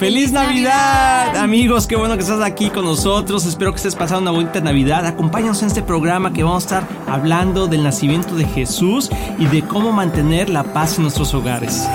¡Feliz Navidad! Amigos, qué bueno que estás aquí con nosotros. Espero que estés pasando una bonita Navidad. Acompáñanos en este programa que vamos a estar hablando del nacimiento de Jesús y de cómo mantener la paz en nuestros hogares.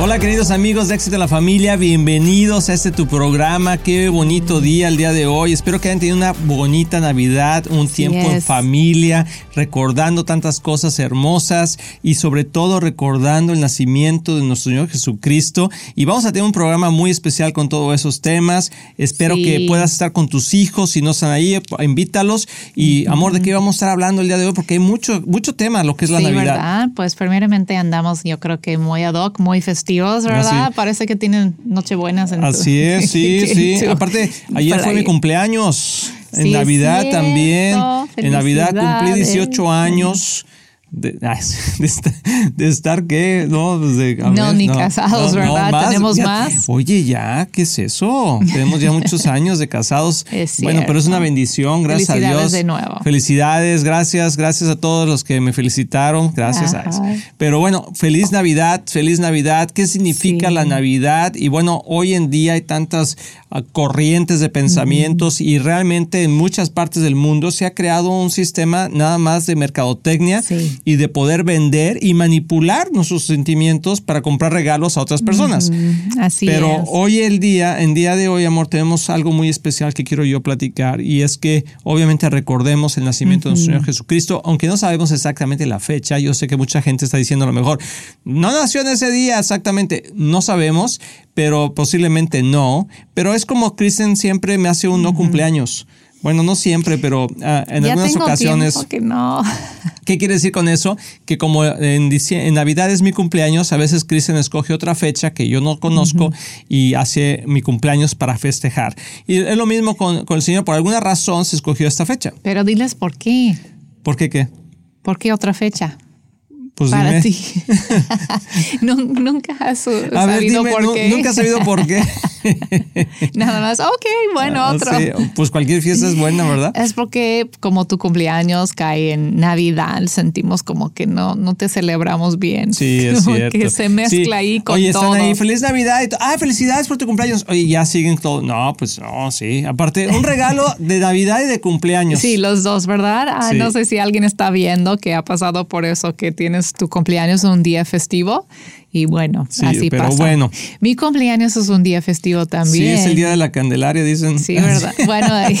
Hola queridos amigos de Éxito en la Familia, bienvenidos a este tu programa. Qué bonito día el día de hoy. Espero que hayan tenido una bonita Navidad, un tiempo en familia, recordando tantas cosas hermosas y sobre todo recordando el nacimiento de nuestro Señor Jesucristo. Y vamos a tener un programa muy especial con todos esos temas. Espero que puedas estar con tus hijos, si no están ahí, invítalos. Y amor, ¿de qué vamos a estar hablando el día de hoy? Porque hay mucho, mucho tema lo que es la Navidad. ¿verdad? Pues primeramente andamos, yo creo que muy ad hoc, muy festivo ¿verdad? Parece que tienen Nochebuenas en Así es, sí, sí. Aparte, ayer fue mi cumpleaños. En Navidad también. En Navidad cumplí 18 años. De, de, estar, qué, no, pues no, ni casados, ¿verdad? Tenemos más. Oye, ya, ¿qué es eso? Tenemos ya muchos años de casados. bueno, pero es una bendición, gracias a Dios. de nuevo. Felicidades, gracias, gracias a todos los que me felicitaron, gracias a. Pero bueno, feliz Navidad, feliz Navidad. ¿Qué significa la Navidad? Y bueno, hoy en día hay tantas ah, corrientes de pensamientos y realmente en muchas partes del mundo se ha creado un sistema nada más de mercadotecnia. Sí y de poder vender y manipular nuestros sentimientos para comprar regalos a otras personas. así Pero hoy el día, en día de hoy, amor, tenemos algo muy especial que quiero yo platicar y es que obviamente recordemos el nacimiento de nuestro Señor Jesucristo, aunque no sabemos exactamente la fecha. Yo sé que mucha gente está diciendo a lo mejor, no nació en ese día exactamente, no sabemos, pero posiblemente no. Pero es como Kristen siempre me hace un no cumpleaños. Bueno, no siempre, pero ah, en algunas ocasiones. Que no. ¿Qué quiere decir con eso? Que como en, en, Navidad es mi cumpleaños, a veces Kristen escoge otra fecha que yo no conozco y hace mi cumpleaños para festejar. Y es lo mismo con, con el Señor. Por alguna razón se escogió esta fecha. Pero diles por qué. ¿Por qué qué? ¿Por qué otra fecha? Pues para ti. nunca has sabido por qué. Nunca has sabido por qué. Nada más, ok, bueno, ah, otro. pues cualquier fiesta es buena, ¿verdad? Es porque como tu cumpleaños cae en Navidad, sentimos como que no, no te celebramos bien. Sí, es cierto. Que se mezcla ahí con Oye, están ahí, feliz Navidad. Y ah, felicidades por tu cumpleaños. Oye, ya siguen todo. No, pues no, sí. Aparte, un regalo de Navidad y de cumpleaños. Sí, los dos, ¿verdad? Ah, no sé si alguien está viendo que ha pasado por eso, que tienes tu cumpleaños un día festivo y bueno, así pero bueno. Mi cumpleaños es un día festivo también. Sí, es el día de la Candelaria, dicen. Sí, verdad. Bueno, ahí.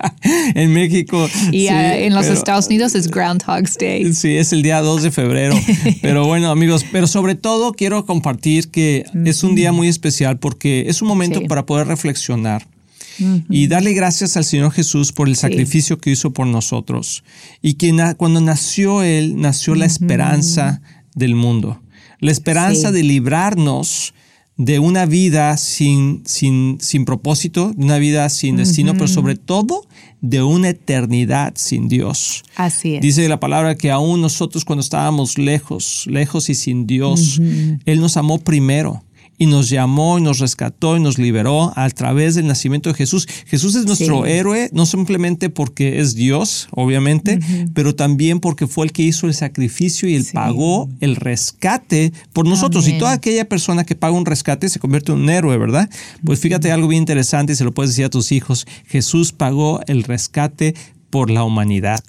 en México. Y ah, en los Estados Unidos es Groundhog's Day. Sí, es el día 2 de febrero. pero bueno, amigos, pero sobre todo quiero compartir que es un día muy especial porque es un momento para poder reflexionar y darle gracias al Señor Jesús por el sacrificio que hizo por nosotros. Y que cuando nació Él, nació la esperanza del mundo. La esperanza de librarnos de una vida sin, sin, sin propósito, de una vida sin destino, pero sobre todo de una eternidad sin Dios. Así es. Dice la palabra que aún nosotros cuando estábamos lejos, lejos y sin Dios, Él nos amó primero y nos llamó y nos rescató y nos liberó a través del nacimiento de Jesús. Jesús es nuestro héroe, no simplemente porque es Dios, obviamente, pero también porque fue el que hizo el sacrificio y el pagó el rescate por nosotros. Y toda aquella persona que paga un rescate se convierte en un héroe, ¿verdad? Pues fíjate algo bien interesante y se lo puedes decir a tus hijos. Jesús pagó el rescate por la humanidad.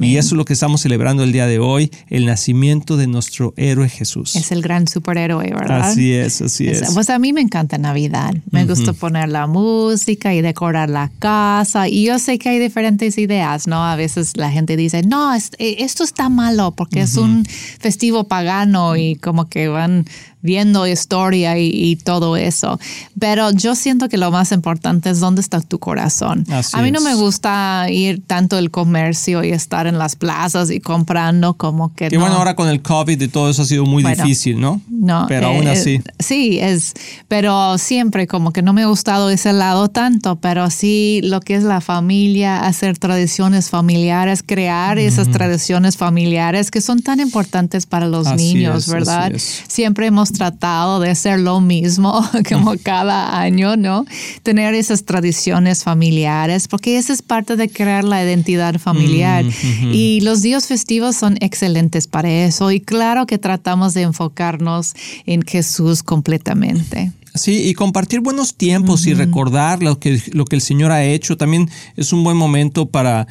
Y eso es lo que estamos celebrando el día de hoy, el nacimiento de nuestro héroe Jesús. Es el gran superhéroe, ¿verdad? Así es, así es. Pues a mí me encanta Navidad. Me gusta poner la música y decorar la casa. Y yo sé que hay diferentes ideas, ¿no? A veces la gente dice, no, eh, esto está malo porque es un festivo pagano y como que van viendo historia y, todo eso. Pero yo siento que lo más importante es dónde está tu corazón. a mí no me gusta ir tanto el comercio y estar en las plazas y comprando como que... Y bueno, ahora con el COVID y todo eso ha sido muy difícil, ¿no? No. Pero aún eh, así. sí, es, pero siempre como que no me ha gustado ese lado tanto, pero sí lo que es la familia, hacer tradiciones familiares, crear esas tradiciones familiares que son tan importantes para los niños, ¿verdad? Siempre hemos hemos tratado de hacer lo mismo como cada año, ¿no? Tener esas tradiciones familiares, porque esa es parte de crear la identidad familiar. Mm, y los días festivos son excelentes para eso. Y claro que tratamos de enfocarnos en Jesús completamente. Sí, y compartir buenos tiempos y recordar lo que, lo que el Señor ha hecho también es un buen momento para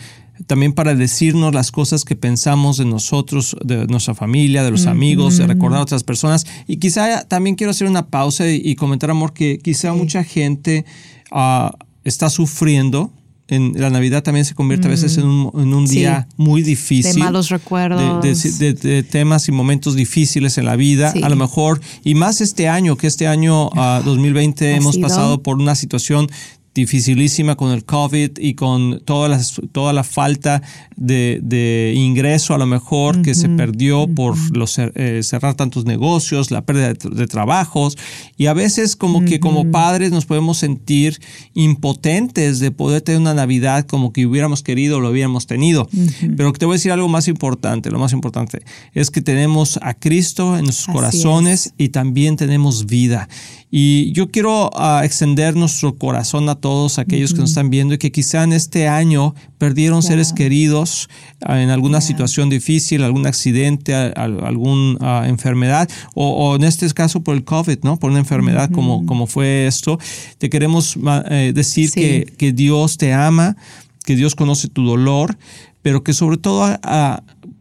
también para decirnos las cosas que pensamos de nosotros, de nuestra familia, de los amigos, de recordar a otras personas. Y quizá también quiero hacer una pausa y, comentar, amor, que quizá mucha gente ah, está sufriendo en la Navidad también se convierte a veces en un, día muy difícil. De malos recuerdos. De, temas y momentos difíciles en la vida. A lo mejor, y más este año, que este año 2020 hemos pasado por una situación dificilísima con el COVID y con toda la, toda la falta de, ingreso a lo mejor que se perdió por los, eh, cerrar tantos negocios, la pérdida de, trabajos. Y a veces como que como padres nos podemos sentir impotentes de poder tener una Navidad como que hubiéramos querido o lo hubiéramos tenido. Pero te voy a decir algo más importante, lo más importante es que tenemos a Cristo en nuestros corazones y también tenemos vida. Y yo quiero ah, extender nuestro corazón a todos aquellos que nos están viendo y que quizá en este año perdieron seres queridos ah, en alguna situación difícil, algún accidente, alguna ah, enfermedad, o, en este caso por el COVID, ¿no? Por una enfermedad como, como fue esto. Te queremos eh, decir que, que, Dios te ama, que Dios conoce tu dolor, pero que sobre todo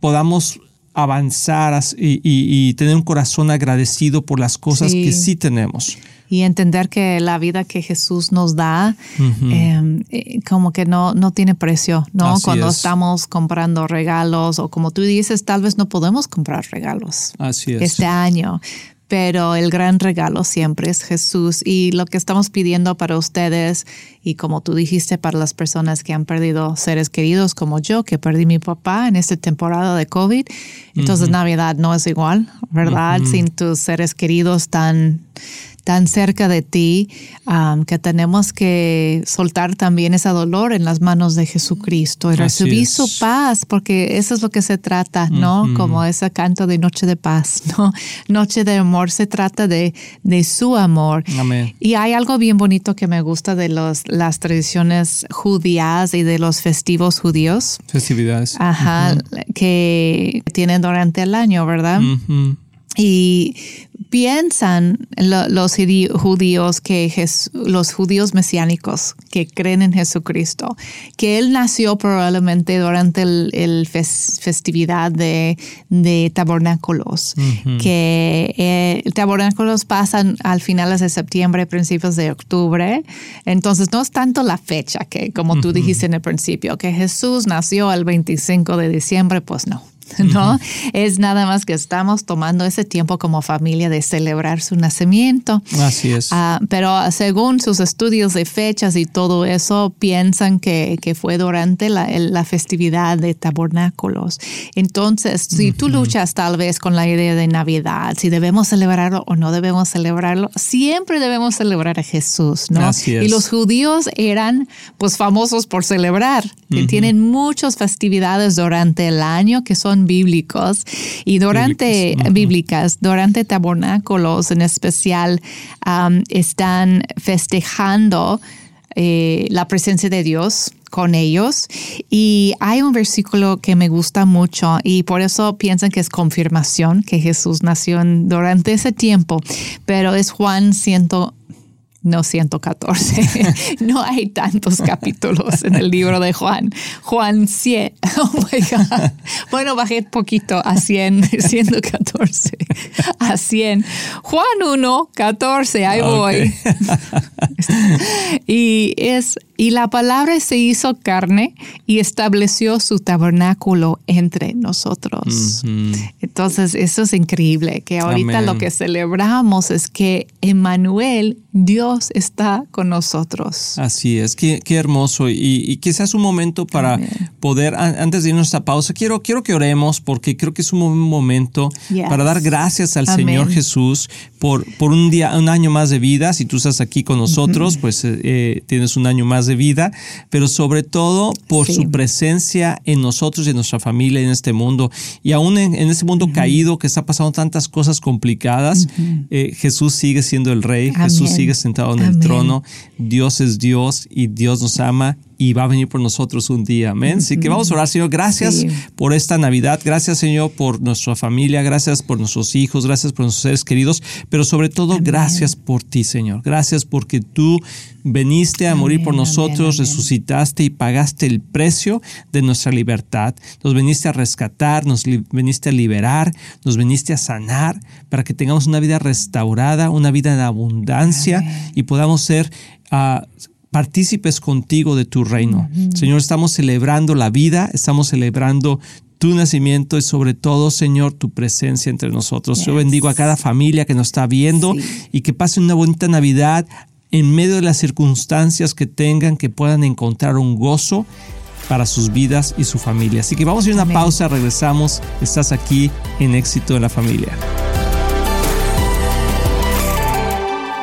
podamos avanzar y, tener un corazón agradecido por las cosas que sí tenemos. Y entender que la vida que Jesús nos da, em, eh, como que no, no tiene precio, ¿no? Cuando estamos comprando regalos o como tú dices, tal vez no podemos comprar regalos Así es. este año, pero el gran regalo siempre es Jesús. Y lo que estamos pidiendo para ustedes y como tú dijiste para las personas que han perdido seres queridos como yo que perdí mi papá en esta temporada de COVID, entonces Navidad no es igual, ¿verdad? Sin tus seres queridos tan tan cerca de ti que tenemos que soltar también ese dolor en las manos de Jesucristo y recibir su paz, porque eso es lo que se trata, ¿no? Como ese canto de Noche de Paz, ¿no? Noche de Amor se trata de, de su amor. Y hay algo bien bonito que me gusta de los, las tradiciones judías y de los festivos judíos. Festividades. Ajá, que tienen durante el año, ¿verdad? Y piensan los judíos que los judíos mesiánicos que creen en Jesucristo, que él nació probablemente durante el, festividad de, tabernáculos, que eh, tabernáculos pasan al finales de septiembre, principios de octubre. Entonces no es tanto la fecha que, como tú dijiste en el principio, que Jesús nació el 25 de diciembre, pues no. ¿no? Es nada más que estamos tomando ese tiempo como familia de celebrar su nacimiento. Así es. Ah, pero según sus estudios de fechas y todo eso, piensan que, que fue durante la, la, festividad de tabernáculos. Entonces, si tú luchas tal vez con la idea de Navidad, si debemos celebrarlo o no debemos celebrarlo, siempre debemos celebrar a Jesús, ¿no? Así es. Y los judíos eran pues famosos por celebrar, que tienen muchas festividades durante el año que son bíblicos y durante bíblicas, durante tabernáculos en especial, están festejando eh, la presencia de Dios con ellos. Y hay un versículo que me gusta mucho y por eso piensan que es confirmación que Jesús nació durante ese tiempo, pero es Juan 100, no 114. no hay tantos capítulos en el libro de Juan. Juan 100. Oh my God. Bueno, bajé poquito a 100, 114. A 100. Juan 1, 14. Ahí voy. y es y la palabra se hizo carne y estableció su tabernáculo entre nosotros. Entonces, eso es increíble, que ahorita lo que celebramos es que Emmanuel, Dios está con nosotros. Así es, qué, hermoso. Y, quizás un momento para poder, antes de irnos a pausa, quiero, quiero que oremos porque creo que es un momento para dar gracias al Señor Jesús por, por un día, un año más de vida. Si tú estás aquí con nosotros, pues eh, eh, tienes un año más de vida, pero sobre todo por su presencia en nosotros y en nuestra familia en este mundo. Y aún en, en este mundo caído que está pasando tantas cosas complicadas, eh, Jesús sigue siendo el rey, Jesús sigue sentado en el trono, Dios es Dios y Dios nos ama y va a venir por nosotros un día. Amén. Así que vamos a orar, Señor. Gracias por esta Navidad. Gracias, Señor, por nuestra familia. Gracias por nuestros hijos. Gracias por nuestros seres queridos. Pero sobre todo, gracias por ti, Señor. Gracias porque tú veniste a morir por nosotros, resucitaste y pagaste el precio de nuestra libertad. Nos veniste a rescatar, nos veniste a liberar, nos veniste a sanar para que tengamos una vida restaurada, una vida en abundancia y podamos ser uh, partícipes contigo de tu reino. Señor, estamos celebrando la vida, estamos celebrando tu nacimiento y sobre todo, Señor, tu presencia entre nosotros. Yo bendigo a cada familia que nos está viendo y que pase una bonita Navidad en medio de las circunstancias que tengan, que puedan encontrar un gozo para sus vidas y su familia. Así que vamos a ir a una pausa, regresamos. Estás aquí en Éxito en la Familia.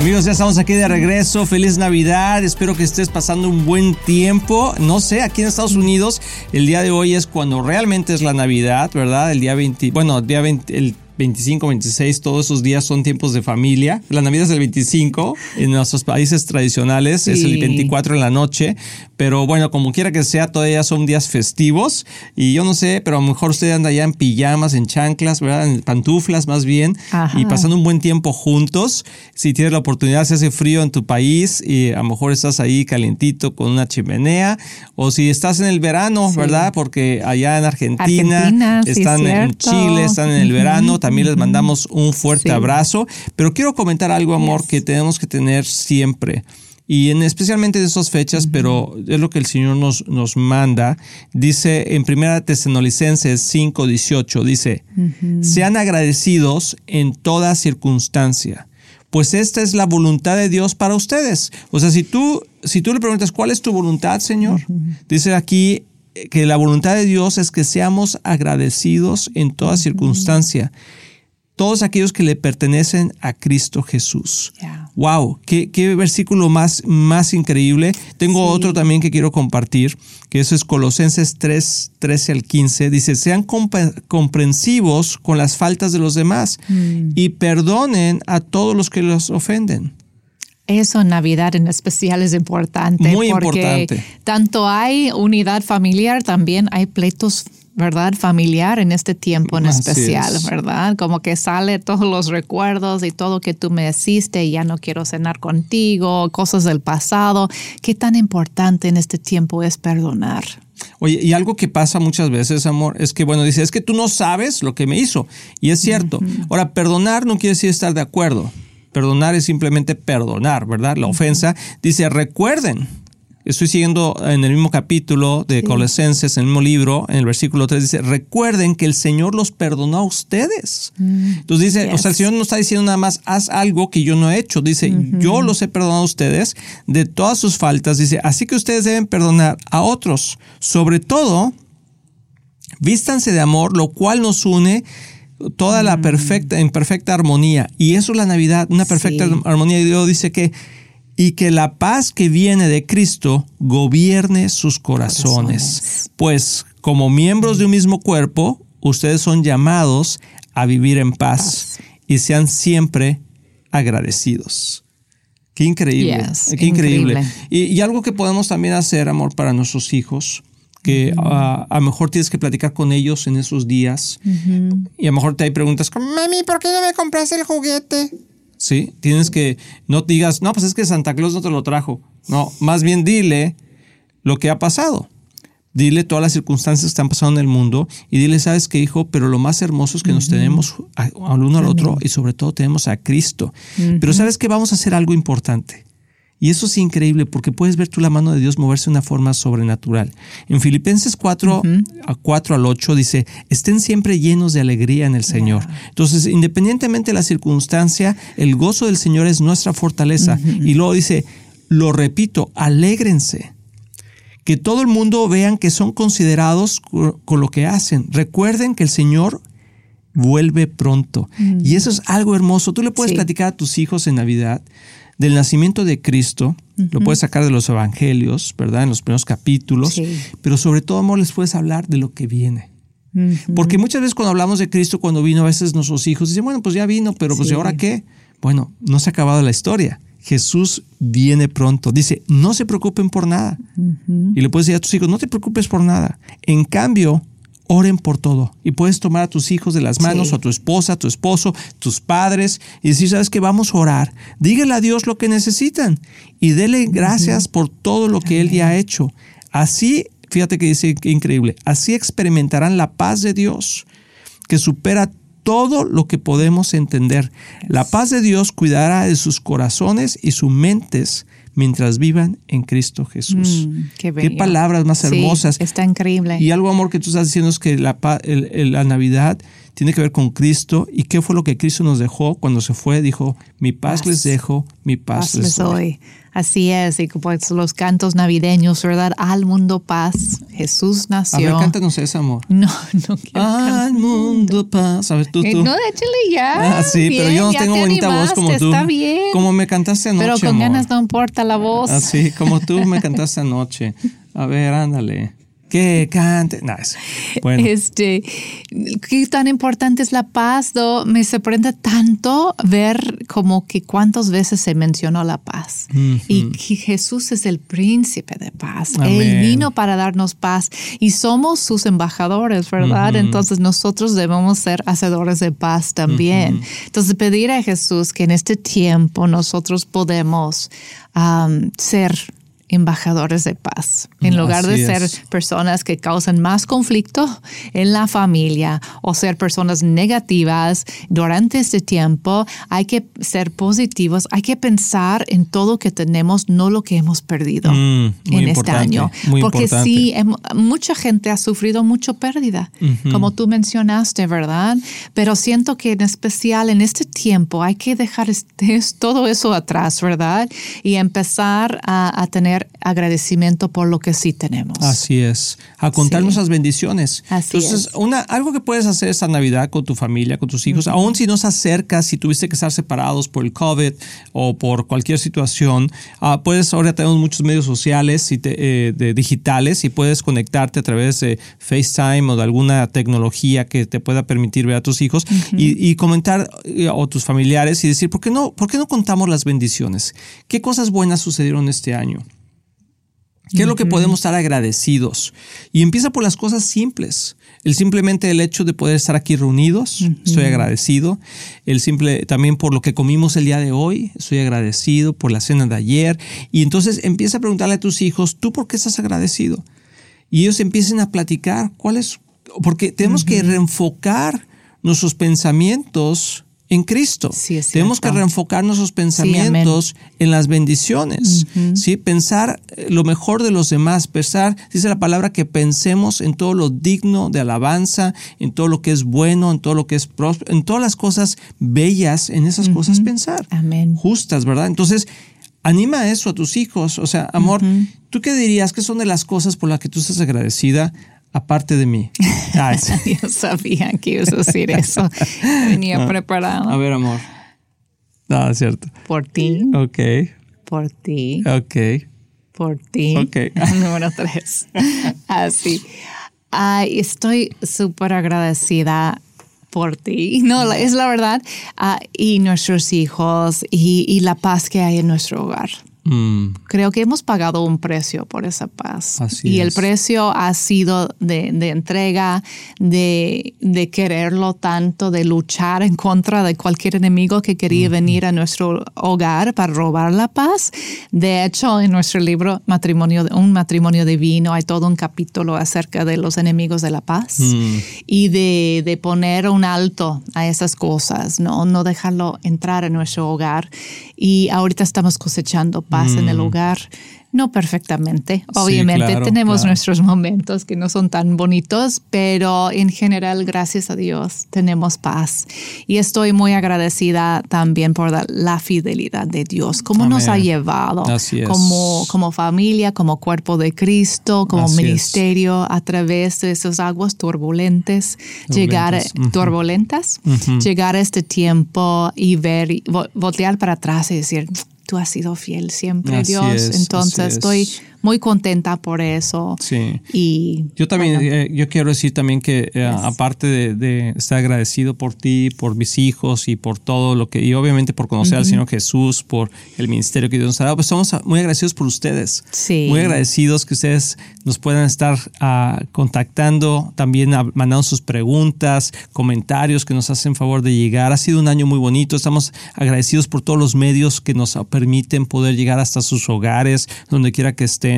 Amigos, ya estamos aquí de regreso. Feliz Navidad. Espero que estés pasando un buen tiempo. No sé, aquí en Estados Unidos el día de hoy es cuando realmente es la Navidad, ¿verdad? El día 20, bueno, el día 20, el 25, 26, todos esos días son tiempos de familia. La Navidad es el 25, en nuestros países tradicionales es el 24 en la noche, pero bueno, como quiera que sea, todavía son días festivos y yo no sé, pero a lo mejor usted anda ya en pijamas, en chanclas, ¿verdad? En pantuflas más bien y pasando un buen tiempo juntos. Si tienes la oportunidad, si hace frío en tu país y a lo mejor estás ahí calientito con una chimenea o si estás en el verano, ¿verdad? Porque allá en Argentina, están en Chile, están en el verano, también les mandamos un fuerte abrazo. Pero quiero comentar algo, amor, que tenemos que tener siempre. Y en, especialmente en esas fechas, pero es lo que el Señor nos, nos manda. Dice en 1 Tesalonicenses 5, 18, dice, sean agradecidos en toda circunstancia, pues esta es la voluntad de Dios para ustedes. O sea, si tú, si tú le preguntas, ¿cuál es tu voluntad, Señor? Dice aquí que la voluntad de Dios es que seamos agradecidos en toda circunstancia todos aquellos que le pertenecen a Cristo Jesús. Wow, qué, versículo más, más increíble. Tengo otro también que quiero compartir, que eso es Colosenses 3, 13 al 15. Dice, sean comprensivos con las faltas de los demás mm. y perdonen a todos los que los ofenden. Eso en Navidad en especial es importante. Muy porque importante. Tanto hay unidad familiar, también hay pleitos ¿verdad? Familiar en este tiempo en especial, ¿verdad? Como que sale todos los recuerdos y todo que tú me hiciste y ya no quiero cenar contigo, cosas del pasado. ¿Qué tan importante en este tiempo es perdonar? Oye, y algo que pasa muchas veces, amor, es que, bueno, dice, es que tú no sabes lo que me hizo. Y es cierto. Ahora, perdonar no quiere decir estar de acuerdo. Perdonar es simplemente perdonar, ¿verdad? La ofensa. Dice, recuerden Estoy siguiendo en el mismo capítulo de Colosenses, en el mismo libro, en el versículo 3 dice, recuerden que el Señor los perdonó a ustedes. Mm. Entonces dice, o sea, el Señor no está diciendo nada más, haz algo que yo no he hecho. Dice, yo los he perdonado a ustedes de todas sus faltas. Dice, así que ustedes deben perdonar a otros. Sobre todo, vístanse de amor, lo cual nos une toda la mm. perfecta, en perfecta armonía. Y eso es la Navidad, una perfecta armonía. Y Dios dice que y que la paz que viene de Cristo gobierne sus corazones. Pues como miembros de un mismo cuerpo, ustedes son llamados a vivir en paz, y sean siempre agradecidos. Qué increíble, qué increíble. Y, y, algo que podemos también hacer, amor, para nuestros hijos, que ah, a lo mejor tienes que platicar con ellos en esos días y a lo mejor te hay preguntas como, mami, ¿por qué no me compraste el juguete? Sí, tienes que, no digas, no, pues es que Santa Claus no te lo trajo. No, más bien dile lo que ha pasado. Dile todas las circunstancias que están pasando en el mundo y dile, sabes qué, hijo, pero lo más hermoso es que nos tenemos al uno al otro y sobre todo tenemos a Cristo. Pero sabes que vamos a hacer algo importante. Y eso es increíble porque puedes ver tú la mano de Dios moverse de una forma sobrenatural. En Filipenses 4, a 4 al 8 dice, estén siempre llenos de alegría en el Señor. Entonces, independientemente de la circunstancia, el gozo del Señor es nuestra fortaleza. Y luego dice, lo repito, alégrense. Que todo el mundo vean que son considerados con lo que hacen. Recuerden que el Señor vuelve pronto. Y eso es algo hermoso. Tú le puedes platicar a tus hijos en Navidad del nacimiento de Cristo, lo puedes sacar de los evangelios, ¿verdad? En los primeros capítulos, pero sobre todo, amor, les puedes hablar de lo que viene. Porque muchas veces cuando hablamos de Cristo, cuando vino, a veces nuestros hijos dicen, bueno, pues ya vino, pero pues ¿y ahora qué? Bueno, no se ha acabado la historia. Jesús viene pronto. Dice, no se preocupen por nada. Y le puedes decir a tus hijos, no te preocupes por nada. En cambio, oren por todo. Y puedes tomar a tus hijos de las manos, o a tu esposa, a tu esposo, tus padres, y decir, sabes que vamos a orar. Dígale a Dios lo que necesitan y dele gracias por todo lo que Él ya ha hecho. Así, fíjate que dice que increíble, así experimentarán la paz de Dios que supera todo lo que podemos entender. La paz de Dios cuidará de sus corazones y sus mentes mientras vivan en Cristo Jesús. Mm, qué, palabras más hermosas. está increíble. Y algo, amor, que tú estás diciendo es que la, la Navidad tiene que ver con Cristo. ¿Y qué fue lo que Cristo nos dejó cuando se fue? Dijo, mi paz, les dejo, mi paz, les doy. Así es, y pues los cantos navideños, ¿verdad? Al mundo paz, Jesús nació. A ver, cántanos ese amor. No, no quiero Al mundo paz. A ver, tú, eh, tú. No, échale ya. Ah, sí, pero yo no tengo bonita voz como tú. Está bien. Como me cantaste anoche, Pero con ganas no importa la voz. Así, ah, como tú me cantaste anoche. A ver, ándale que cante. Nice. Bueno. Este, qué tan importante es la paz, me sorprende tanto ver como que cuántas veces se mencionó la paz y que Jesús es el príncipe de paz. Él vino para darnos paz y somos sus embajadores, ¿verdad? Entonces nosotros debemos ser hacedores de paz también. Entonces pedir a Jesús que en este tiempo nosotros podemos ser embajadores de paz, en lugar de ser personas que causan más conflicto en la familia o ser personas negativas durante este tiempo. Hay que ser positivos, hay que pensar en todo que tenemos, no lo que hemos perdido mm, en este año. Porque sí, em, mucha gente ha sufrido mucha pérdida, como tú mencionaste, ¿verdad? Pero siento que en especial en este tiempo hay que dejar este, todo eso atrás, ¿verdad? Y empezar a tener agradecimiento por lo que sí tenemos. Así es, a contar nuestras bendiciones. Así Entonces, Una, algo que puedes hacer esta Navidad con tu familia, con tus hijos, aún si no se acercas, si tuviste que estar separados por el COVID o por cualquier situación, uh, puedes, ahora tenemos muchos medios sociales y eh, de digitales y puedes conectarte a través de FaceTime o de alguna tecnología que te pueda permitir ver a tus hijos y, comentar eh, o tus familiares y decir, ¿por qué, no, ¿por qué no contamos las bendiciones? ¿Qué cosas buenas sucedieron este año? ¿Qué es lo que podemos estar agradecidos? Y empieza por las cosas simples. El simplemente el hecho de poder estar aquí reunidos, estoy agradecido. El simple también por lo que comimos el día de hoy, estoy agradecido por la cena de ayer. Y entonces empieza a preguntarle a tus hijos, ¿tú por qué estás agradecido? Y ellos empiecen a platicar cuál es, porque tenemos que reenfocar nuestros pensamientos en Cristo. Tenemos que reenfocar nuestros pensamientos en las bendiciones, ¿sí? Pensar eh, lo mejor de los demás, pensar, dice la palabra que pensemos en todo lo digno de alabanza, en todo lo que es bueno, en todo lo que es próspero, en todas las cosas bellas, en esas cosas pensar. Amén. Justas, ¿verdad? Entonces, anima eso a tus hijos, o sea, amor, ¿tú qué dirías que son de las cosas por las que tú estás agradecida? Aparte de mí. Ah, Yo sabía que ibas a decir eso. Venía ah, preparado. A ver, amor. No, es cierto. Por ti. Ok. Por ti. Ok. Por ti. Ok. Número tres. Así. Ay, estoy súper agradecida por ti. No, es la verdad. Ah, y nuestros hijos y, y, la paz que hay en nuestro hogar. Mm, Creo que hemos pagado un precio por esa paz. Así y el es. precio ha sido de, de entrega, de, de quererlo tanto, de luchar en contra de cualquier enemigo que quería venir a nuestro hogar para robar la paz. De hecho, en nuestro libro matrimonio, Un matrimonio divino hay todo un capítulo acerca de los enemigos de la paz mm, y de, de poner un alto a esas cosas, ¿no? no dejarlo entrar en nuestro hogar. Y ahorita estamos cosechando paz en el hogar. No perfectamente, obviamente claro, tenemos claro. nuestros momentos que no son tan bonitos, pero en general, gracias a Dios, tenemos paz. Y estoy muy agradecida también por la, la fidelidad de Dios, cómo nos ha Amén. llevado es. como, como familia, como cuerpo de Cristo, como Así es. ministerio a través de esas aguas turbulentes, llegar Turbulentas, ujú. turbulentas, llegar a este tiempo y ver, voltear para atrás y decir, tú has sido fiel siempre, Así Dios. es, Entonces así es. Muy contenta por eso. sí. Y Yo también, bueno, eh, yo quiero decir también que eh, aparte de, de estar agradecido por ti, por mis hijos y por todo lo que, y obviamente por conocer al Señor Jesús, por el ministerio que Dios nos ha dado, pues estamos muy agradecidos por ustedes. Sí. Muy agradecidos que ustedes nos puedan estar ah, contactando, también mandando sus preguntas, comentarios que nos hacen favor de llegar. Ha sido un año muy bonito. Estamos agradecidos por todos los medios que nos permiten poder llegar hasta sus hogares, donde quiera que estén.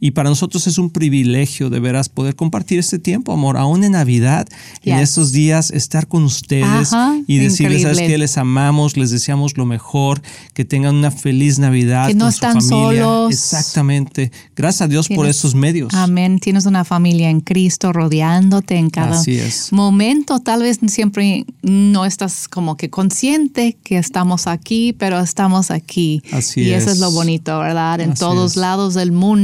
Y para nosotros es un privilegio de veras poder compartir este tiempo, amor, aún en Navidad, en Yes. estos días, estar con ustedes Ajá, y decirles, ¿sabes increíble. qué? Les amamos, les deseamos lo mejor, que tengan una feliz Navidad Que no con su están familia. solos. Exactamente. Gracias a Dios por Tienes- estos medios. Amén. Tienes una familia en Cristo rodeándote en cada Así es. momento. Tal vez siempre no estás como que consciente que estamos aquí, pero estamos aquí. Así y eso es es. lo bonito, ¿verdad? En Así todos es. lados del mundo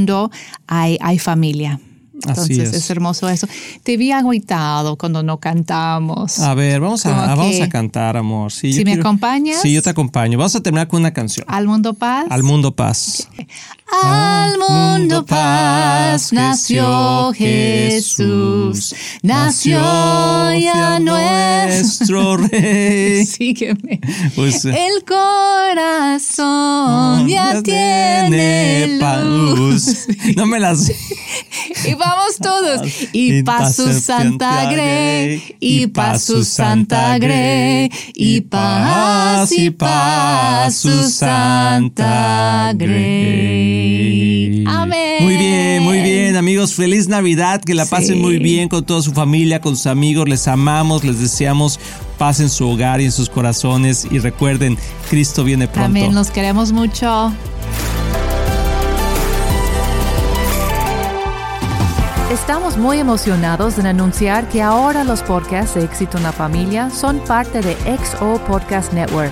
hay, hay familia. Así Entonces es. es. hermoso eso. Te vi agüitado cuando no cantamos. A ver, vamos a, vamos a cantar, amor. Sí, ¿Sí yo me acompañas? Sí, yo te acompaño. Vamos a terminar con una canción. Al mundo paz. Al mundo paz. Al mundo paz nació Jesús, nació ya nuestro. rey. Sígueme. Pues, eh, El corazón ya tiene luz. No me las. Y vamos todos. Y paz su santa grey, y paz su santa grey, y paz y paz su santa grey. Amén. Muy bien, muy bien, amigos. Feliz Navidad. Que la pasen Sí. muy bien con toda su familia, con sus amigos. Les amamos, les deseamos paz en su hogar y en sus corazones. Y recuerden, Cristo viene pronto. Amén. Los queremos mucho. Estamos muy emocionados en anunciar que ahora los podcasts de Éxito en la Familia son parte de XO Podcast Network,